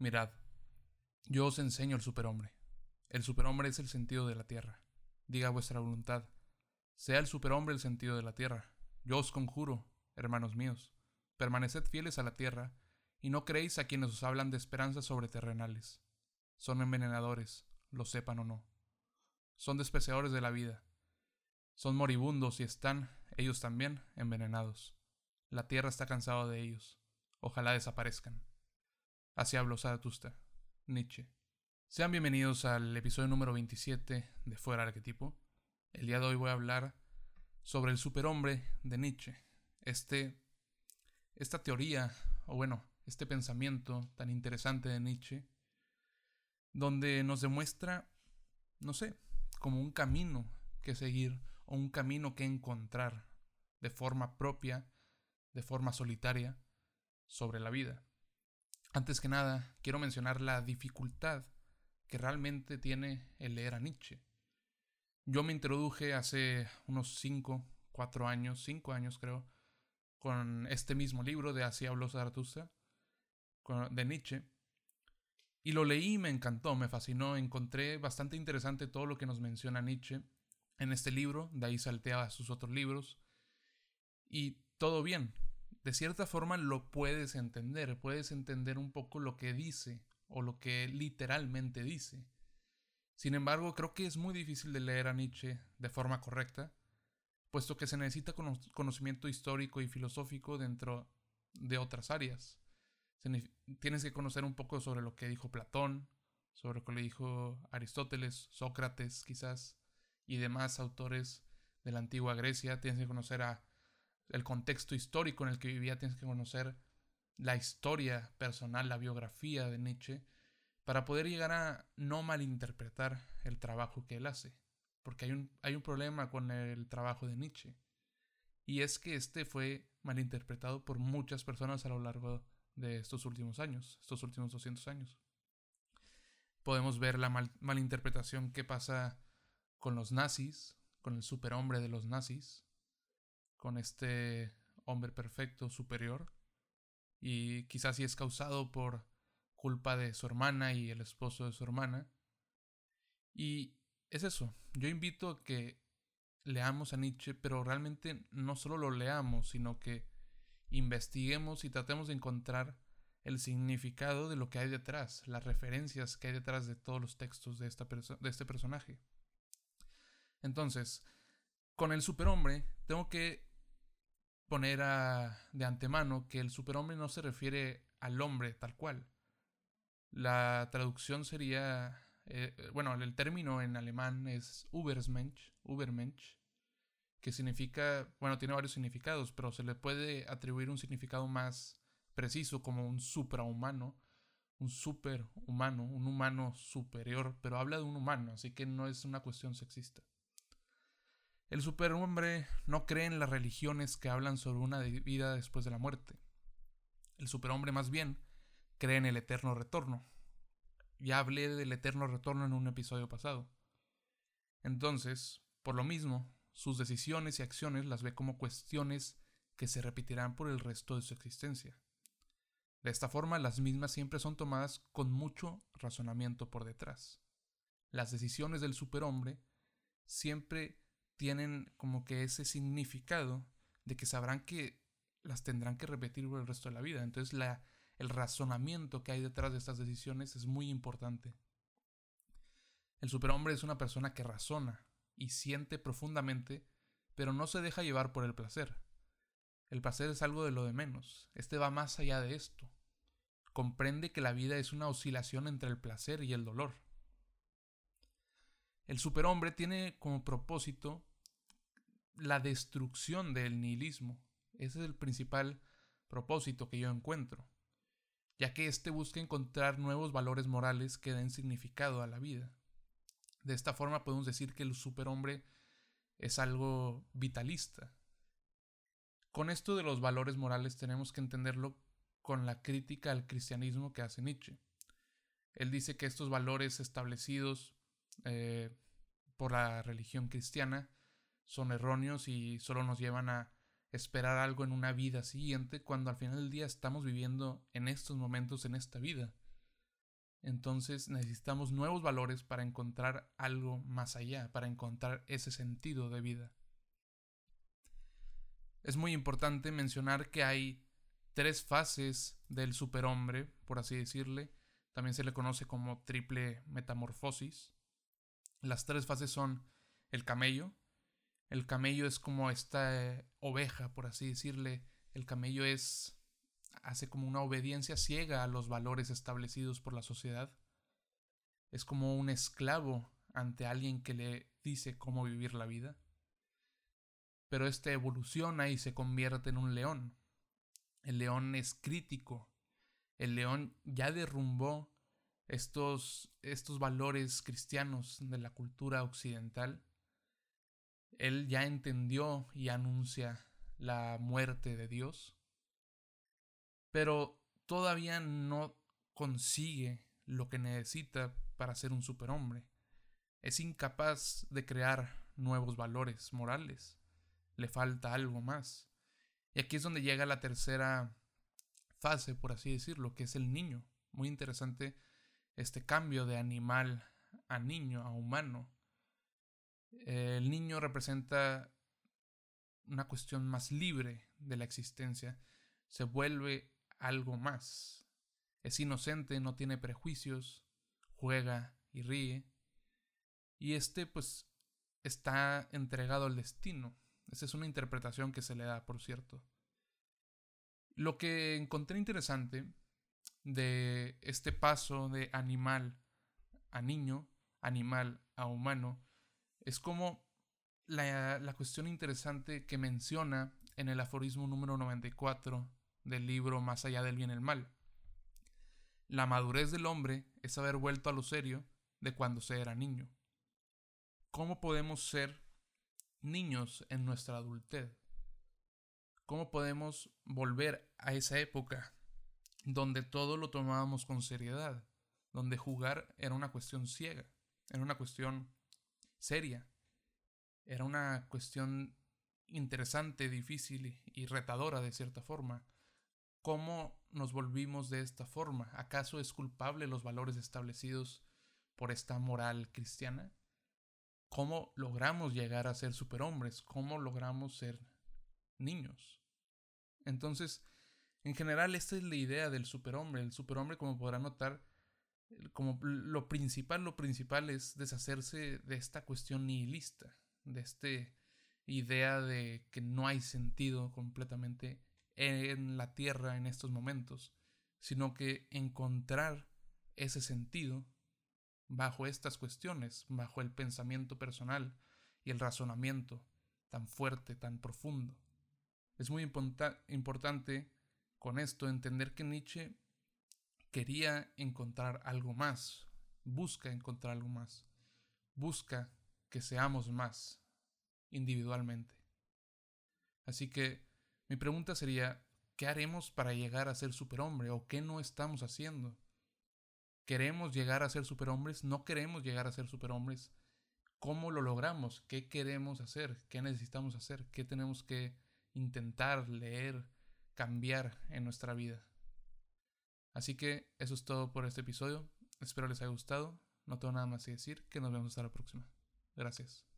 Mirad, yo os enseño el superhombre. El superhombre es el sentido de la tierra. Diga vuestra voluntad. Sea el superhombre el sentido de la tierra. Yo os conjuro, hermanos míos, permaneced fieles a la tierra, y no creéis a quienes os hablan de esperanzas sobreterrenales. Son envenenadores, lo sepan o no. Son despreciadores de la vida. Son moribundos y están, ellos también, envenenados. La tierra está cansada de ellos. Ojalá desaparezcan. Así habló Zaratustra, Nietzsche. Sean bienvenidos al episodio número 27 de Fuera Arquetipo. El día de hoy voy a hablar sobre el superhombre de Nietzsche. Este, esta teoría, o bueno, este pensamiento tan interesante de Nietzsche, donde nos demuestra, no sé, como un camino que seguir o un camino que encontrar de forma propia, de forma solitaria, sobre la vida. Antes que nada, quiero mencionar la dificultad que realmente tiene el leer a Nietzsche. Yo me introduje hace unos 5, 4 años, 5 años creo, con este mismo libro de Así habló Zaratustra, de Nietzsche, y lo leí me encantó, me fascinó, encontré bastante interesante todo lo que nos menciona Nietzsche en este libro, de ahí saltea a sus otros libros, y todo bien, de cierta forma lo puedes entender, puedes entender un poco lo que dice o lo que literalmente dice. Sin embargo, creo que es muy difícil de leer a Nietzsche de forma correcta, puesto que se necesita conocimiento histórico y filosófico dentro de otras áreas. Tienes que conocer un poco sobre lo que dijo Platón, sobre lo que le dijo Aristóteles, Sócrates quizás, y demás autores de la antigua Grecia. Tienes que conocer a el contexto histórico en el que vivía, tienes que conocer la historia personal, la biografía de Nietzsche, para poder llegar a no malinterpretar el trabajo que él hace. Porque hay un, hay un problema con el trabajo de Nietzsche. Y es que este fue malinterpretado por muchas personas a lo largo de estos últimos años, estos últimos 200 años. Podemos ver la malinterpretación que pasa con los nazis, con el superhombre de los nazis, con este hombre perfecto superior y quizás si es causado por culpa de su hermana y el esposo de su hermana. Y es eso, yo invito a que leamos a Nietzsche, pero realmente no solo lo leamos, sino que investiguemos y tratemos de encontrar el significado de lo que hay detrás, las referencias que hay detrás de todos los textos de, esta de este personaje. Entonces, con el superhombre tengo que poner de antemano que el superhombre no se refiere al hombre tal cual. La traducción sería, eh, bueno, el término en alemán es Ubermensch, Ubermensch, que significa, bueno, tiene varios significados, pero se le puede atribuir un significado más preciso como un suprahumano, un superhumano, un humano superior, pero habla de un humano, así que no es una cuestión sexista. El superhombre no cree en las religiones que hablan sobre una vida después de la muerte. El superhombre más bien cree en el eterno retorno. Ya hablé del eterno retorno en un episodio pasado. Entonces, por lo mismo, sus decisiones y acciones las ve como cuestiones que se repetirán por el resto de su existencia. De esta forma, las mismas siempre son tomadas con mucho razonamiento por detrás. Las decisiones del superhombre siempre tienen como que ese significado de que sabrán que las tendrán que repetir por el resto de la vida. Entonces la, el razonamiento que hay detrás de estas decisiones es muy importante. El superhombre es una persona que razona y siente profundamente, pero no se deja llevar por el placer. El placer es algo de lo de menos. Este va más allá de esto. Comprende que la vida es una oscilación entre el placer y el dolor. El superhombre tiene como propósito la destrucción del nihilismo. Ese es el principal propósito que yo encuentro, ya que éste busca encontrar nuevos valores morales que den significado a la vida. De esta forma podemos decir que el superhombre es algo vitalista. Con esto de los valores morales tenemos que entenderlo con la crítica al cristianismo que hace Nietzsche. Él dice que estos valores establecidos eh, por la religión cristiana son erróneos y solo nos llevan a esperar algo en una vida siguiente cuando al final del día estamos viviendo en estos momentos en esta vida. Entonces necesitamos nuevos valores para encontrar algo más allá, para encontrar ese sentido de vida. Es muy importante mencionar que hay tres fases del superhombre, por así decirle. También se le conoce como triple metamorfosis. Las tres fases son el camello. El camello es como esta oveja, por así decirle. El camello es hace como una obediencia ciega a los valores establecidos por la sociedad. Es como un esclavo ante alguien que le dice cómo vivir la vida. Pero este evoluciona y se convierte en un león. El león es crítico. El león ya derrumbó estos, estos valores cristianos de la cultura occidental. Él ya entendió y anuncia la muerte de Dios pero todavía no consigue lo que necesita para ser un superhombre. Es incapaz de crear nuevos valores morales. Le falta algo más. Y aquí es donde llega la tercera fase, por así decirlo, que es el niño. Muy interesante este cambio de animal a niño, a humano. El niño representa una cuestión más libre de la existencia. Se vuelve algo más. Es inocente, no tiene prejuicios, juega y ríe. Y este pues está entregado al destino. Esa es una interpretación que se le da, por cierto. Lo que encontré interesante de este paso de animal a niño, animal a humano, es como la, la cuestión interesante que menciona en el aforismo número 94 del libro Más allá del bien y el mal. La madurez del hombre es haber vuelto a lo serio de cuando se era niño. ¿Cómo podemos ser niños en nuestra adultez? ¿Cómo podemos volver a esa época donde todo lo tomábamos con seriedad, donde jugar era una cuestión ciega, era una cuestión seria, era una cuestión interesante, difícil y retadora de cierta forma, ¿Cómo nos volvimos de esta forma? ¿Acaso es culpable los valores establecidos por esta moral cristiana? ¿Cómo logramos llegar a ser superhombres? ¿Cómo logramos ser niños? Entonces, en general, esta es la idea del superhombre. El superhombre, como podrá notar, como lo principal, lo principal es deshacerse de esta cuestión nihilista, de esta idea de que no hay sentido completamente en la tierra en estos momentos, sino que encontrar ese sentido bajo estas cuestiones, bajo el pensamiento personal y el razonamiento tan fuerte, tan profundo. Es muy importante con esto entender que Nietzsche quería encontrar algo más, busca encontrar algo más, busca que seamos más individualmente. Así que mi pregunta sería, ¿qué haremos para llegar a ser superhombre o qué no estamos haciendo? ¿Queremos llegar a ser superhombres? ¿No queremos llegar a ser superhombres? ¿Cómo lo logramos? ¿Qué queremos hacer? ¿Qué necesitamos hacer? ¿Qué tenemos que intentar, leer, cambiar en nuestra vida? Así que eso es todo por este episodio. Espero les haya gustado. No tengo nada más que decir. Que nos vemos hasta la próxima. Gracias.